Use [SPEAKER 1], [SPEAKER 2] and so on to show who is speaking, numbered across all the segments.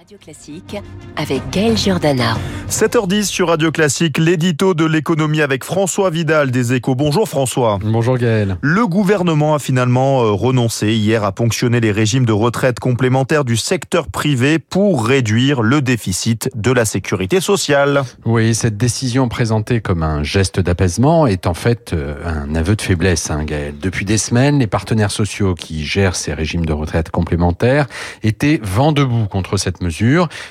[SPEAKER 1] Radio Classique avec Gaël Giordana.
[SPEAKER 2] 7h10 sur Radio Classique, l'édito de l'économie avec François Vidal des Échos. Bonjour François.
[SPEAKER 3] Bonjour Gaël.
[SPEAKER 2] Le gouvernement a finalement euh, renoncé hier à ponctionner les régimes de retraite complémentaires du secteur privé pour réduire le déficit de la sécurité sociale.
[SPEAKER 3] Oui, cette décision présentée comme un geste d'apaisement est en fait euh, un aveu de faiblesse, hein, Gaël. Depuis des semaines, les partenaires sociaux qui gèrent ces régimes de retraite complémentaires étaient vent debout contre cette mesure.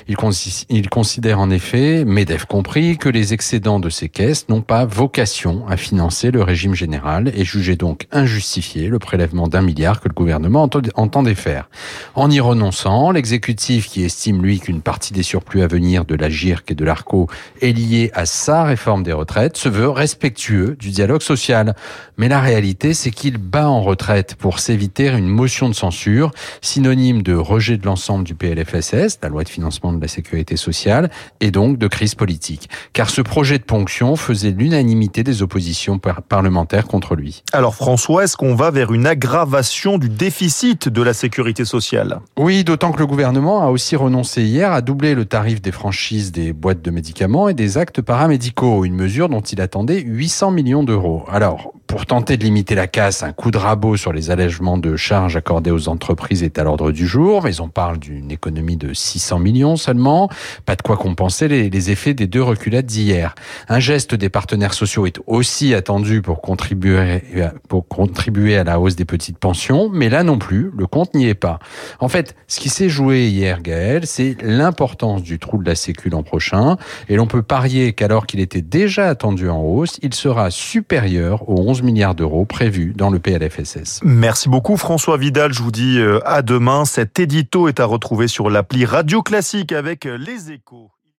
[SPEAKER 3] Ils, considèrent en effet, MEDEF compris, que les excédents de ces caisses n'ont pas vocation à financer le régime général et jugeaient donc injustifié le prélèvement d'un milliard que le gouvernement entendait faire. En y renonçant, l'exécutif qui estime lui qu'une partie des surplus à venir de la GIRC et de l'ARCO est liée à sa réforme des retraites se veut respectueux du dialogue social. Mais la réalité, c'est qu'il bat en retraite pour s'éviter une motion de censure, synonyme de rejet de l'ensemble du PLFSS, loi de financement de la sécurité sociale, et donc de crise politique. Car ce projet de ponction faisait l'unanimité des oppositions parlementaires contre lui.
[SPEAKER 2] Alors François, est-ce qu'on va vers une aggravation du déficit de la sécurité sociale?
[SPEAKER 3] Oui, d'autant que le gouvernement a aussi renoncé hier à doubler le tarif des franchises des boîtes de médicaments et des actes paramédicaux, une mesure dont il attendait 800 millions d'euros. Alors, pour tenter de limiter la casse, un coup de rabot sur les allègements de charges accordés aux entreprises est à l'ordre du jour, mais on parle d'une économie de 600 millions seulement. Pas de quoi compenser les, effets des deux reculades d'hier. Un geste des partenaires sociaux est aussi attendu pour contribuer, pour contribuer à la hausse des petites pensions, mais là non plus, le compte n'y est pas. En fait, ce qui s'est joué hier, Gaël, c'est l'importance du trou de la Sécu l'an prochain, et l'on peut parier qu'alors qu'il était déjà attendu en hausse, il sera supérieur aux 11 milliards d'euros prévus dans le PLFSS.
[SPEAKER 2] Merci beaucoup François Vidal, je vous dis euh, à demain. Cet édito est à retrouver sur l'appli Radio Classique avec euh, les échos.